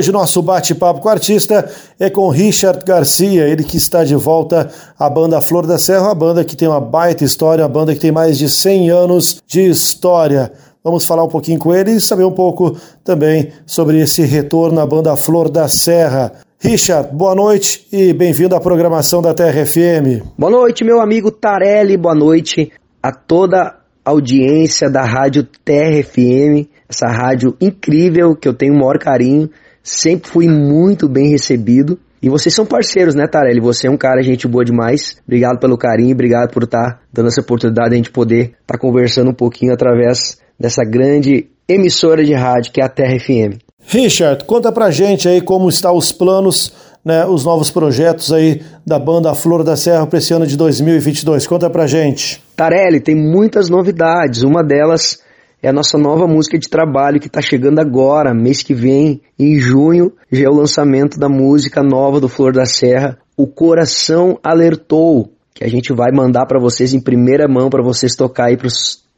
hoje nosso bate-papo com o artista é com Richard Garcia, ele que está de volta à banda Flor da Serra, a banda que tem uma baita história, a banda que tem mais de 100 anos de história. Vamos falar um pouquinho com ele e saber um pouco também sobre esse retorno à banda Flor da Serra. Richard, boa noite e bem-vindo à programação da Terra FM. Boa noite, meu amigo Tarelli, boa noite a toda audiência da Rádio Terra FM, essa rádio incrível que eu tenho o maior carinho sempre fui muito bem recebido. E vocês são parceiros, né, Tarelli? Você é um cara, gente boa demais. Obrigado pelo carinho, obrigado por estar tá dando essa oportunidade de a gente poder estar tá conversando um pouquinho através dessa grande emissora de rádio que é a Terra FM. Richard, conta pra gente aí como estão os planos, né, os novos projetos aí da banda Flor da Serra para esse ano de 2022. Conta pra gente. Tarelli, tem muitas novidades. Uma delas é a nossa nova música de trabalho que está chegando agora, mês que vem, em junho, já é o lançamento da música nova do Flor da Serra, O Coração Alertou, que a gente vai mandar para vocês em primeira mão para vocês tocar aí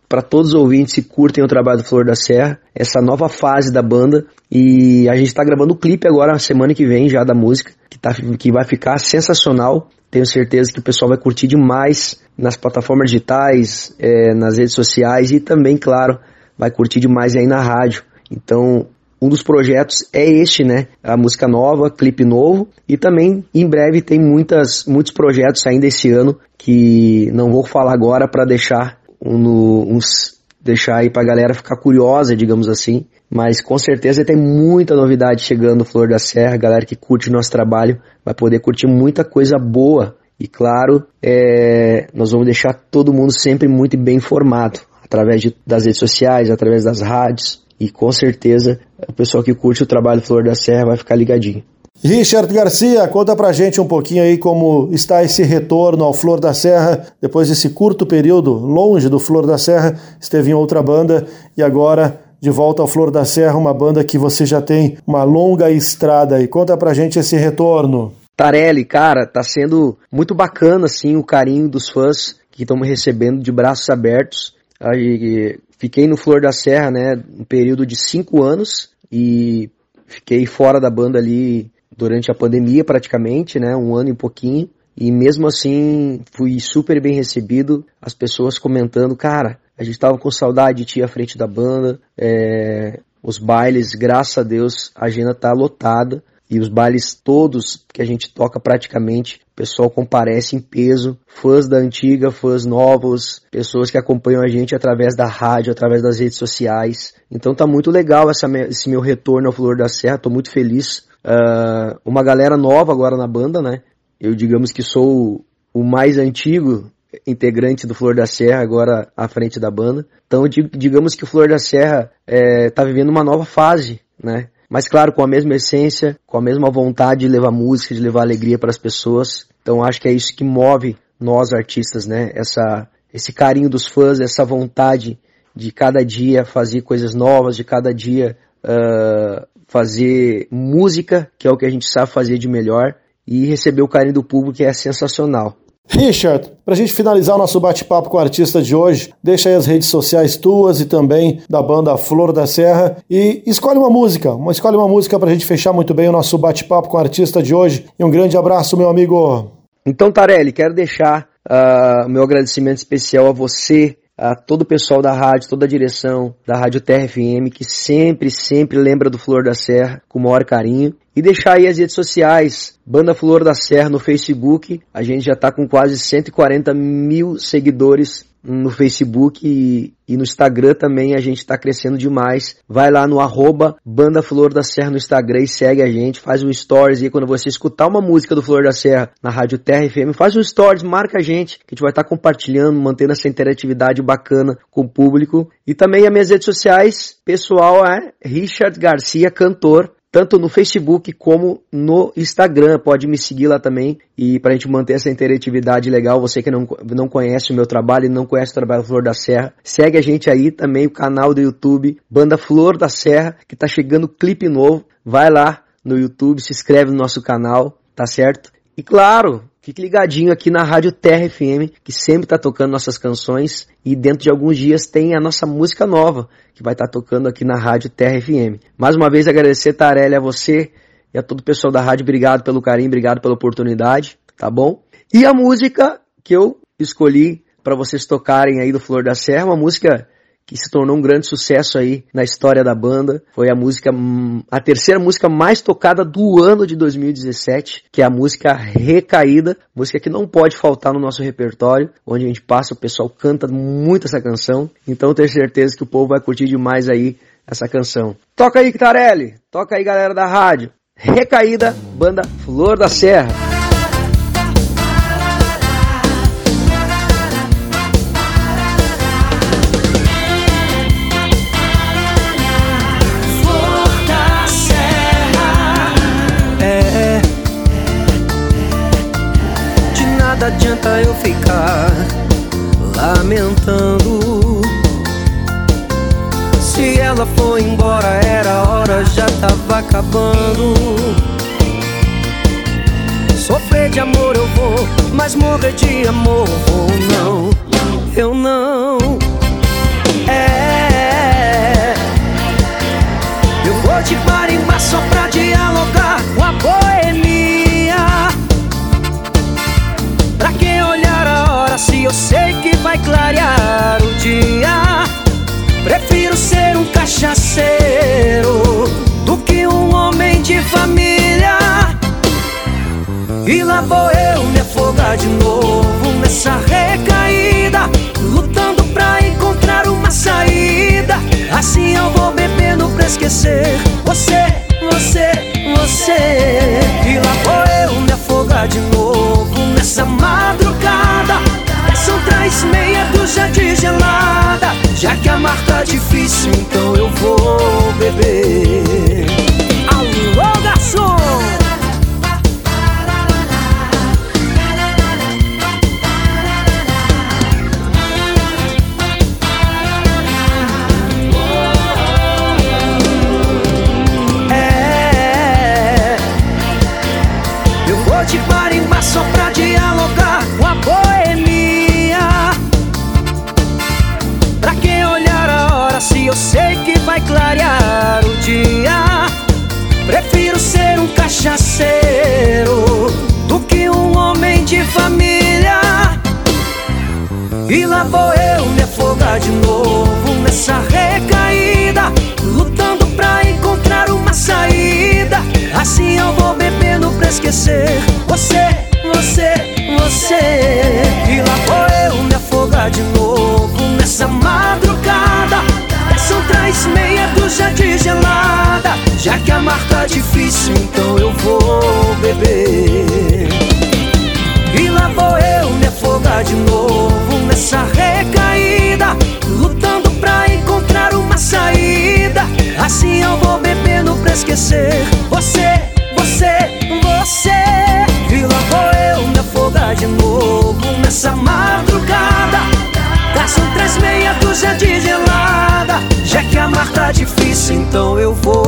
para todos os ouvintes que curtem o trabalho do Flor da Serra, essa nova fase da banda. E a gente está gravando o clipe agora, semana que vem já da música, que, tá, que vai ficar sensacional. Tenho certeza que o pessoal vai curtir demais nas plataformas digitais, é, nas redes sociais e também, claro, vai curtir demais aí na rádio. Então, um dos projetos é este, né? A música nova, clipe novo e também em breve tem muitas, muitos projetos ainda esse ano que não vou falar agora para deixar um, uns deixar aí pra galera ficar curiosa, digamos assim. Mas com certeza tem muita novidade chegando Flor da Serra. Galera que curte o nosso trabalho vai poder curtir muita coisa boa. E claro, é, nós vamos deixar todo mundo sempre muito bem informado através de, das redes sociais, através das rádios. E com certeza o pessoal que curte o trabalho Flor da Serra vai ficar ligadinho. Richard Garcia, conta pra gente um pouquinho aí como está esse retorno ao Flor da Serra, depois desse curto período longe do Flor da Serra, esteve em outra banda e agora de volta ao Flor da Serra, uma banda que você já tem uma longa estrada aí. Conta pra gente esse retorno. Tarelli, cara, tá sendo muito bacana assim o carinho dos fãs que estão me recebendo de braços abertos. Aí, fiquei no Flor da Serra, né, um período de cinco anos e fiquei fora da banda ali durante a pandemia praticamente, né, um ano e pouquinho. E mesmo assim fui super bem recebido, as pessoas comentando, cara, a gente tava com saudade de ti à frente da banda, é, os bailes, graças a Deus, a agenda tá lotada. E os bailes todos que a gente toca praticamente, o pessoal comparece em peso, fãs da antiga, fãs novos, pessoas que acompanham a gente através da rádio, através das redes sociais. Então tá muito legal essa, esse meu retorno ao Flor da Serra, tô muito feliz. Uh, uma galera nova agora na banda, né? Eu digamos que sou o mais antigo integrante do Flor da Serra, agora à frente da banda. Então digamos que o Flor da Serra é, tá vivendo uma nova fase, né? Mas claro, com a mesma essência, com a mesma vontade de levar música, de levar alegria para as pessoas. Então acho que é isso que move nós artistas, né? Essa, esse carinho dos fãs, essa vontade de cada dia fazer coisas novas, de cada dia uh, fazer música, que é o que a gente sabe fazer de melhor, e receber o carinho do público é sensacional. Richard, para a gente finalizar o nosso bate-papo com o artista de hoje, deixa aí as redes sociais tuas e também da banda Flor da Serra e escolhe uma música, uma, escolhe uma música para a gente fechar muito bem o nosso bate-papo com o artista de hoje. E um grande abraço, meu amigo. Então, Tarelli, quero deixar uh, meu agradecimento especial a você, a todo o pessoal da rádio, toda a direção da Rádio Terra FM, que sempre, sempre lembra do Flor da Serra com o maior carinho. E deixar aí as redes sociais, Banda Flor da Serra no Facebook. A gente já está com quase 140 mil seguidores no Facebook e, e, no Instagram também a gente está crescendo demais. Vai lá no arroba Banda Flor da Serra no Instagram e segue a gente, faz um stories e quando você escutar uma música do Flor da Serra na Rádio Terra FM, faz um stories, marca a gente, que a gente vai estar tá compartilhando, mantendo essa interatividade bacana com o público. E também as minhas redes sociais, pessoal é Richard Garcia Cantor, tanto no Facebook como no Instagram. Pode me seguir lá também e para a gente manter essa interatividade legal. Você que não, não conhece o meu trabalho e não conhece o trabalho Flor da Serra, segue a gente aí também, o canal do YouTube, Banda Flor da Serra, que tá chegando clipe novo. Vai lá no YouTube, se inscreve no nosso canal, tá certo? E claro, fique ligadinho aqui na Rádio Terra FM, que sempre está tocando nossas canções e dentro de alguns dias tem a nossa música nova, que vai estar tá tocando aqui na Rádio Terra FM. Mais uma vez agradecer, Tarelli, a você e a todo o pessoal da rádio, obrigado pelo carinho, obrigado pela oportunidade, tá bom? E a música que eu escolhi para vocês tocarem aí do Flor da Serra, uma música que se tornou um grande sucesso aí na história da banda. Foi a música, a terceira música mais tocada do ano de 2017, que é a música Recaída, música que não pode faltar no nosso repertório, onde a gente passa, o pessoal canta muito essa canção. Então tenho certeza que o povo vai curtir demais aí essa canção. Toca aí, Kitarelli! Toca aí, galera da rádio! Recaída, banda Flor da Serra. Se ela foi embora, era hora, já tava acabando. Sofrer de amor eu vou, mas morrer de amor vou não. Eu não. É. Assim eu vou bebendo pra esquecer. Você, você, você. E lá vou eu me afogar de novo nessa madrugada. Traz meia dúzia de gelada. Já que a mar tá difícil, então eu vou te parimbar só pra dialogar com a boemia se eu sei que vai clarear o dia. Prefiro ser um cachaceiro do que um homem de família. E lá vou eu me afogar de novo nessa recaída, lutando pra encontrar uma saída. Assim eu vou bebendo pra esquecer. Você, você, você. E lá vou eu me afogar de novo nessa madrugada. Traz meia dúzia de gelada. Já que a mar tá difícil, então eu vou beber. E lá vou eu me afogar de novo nessa Assim eu vou bebendo pra esquecer. Você, você, você. E lá vou eu me afogar de novo nessa madrugada. São três meia dúzia de gelada já que amar tá difícil, então eu vou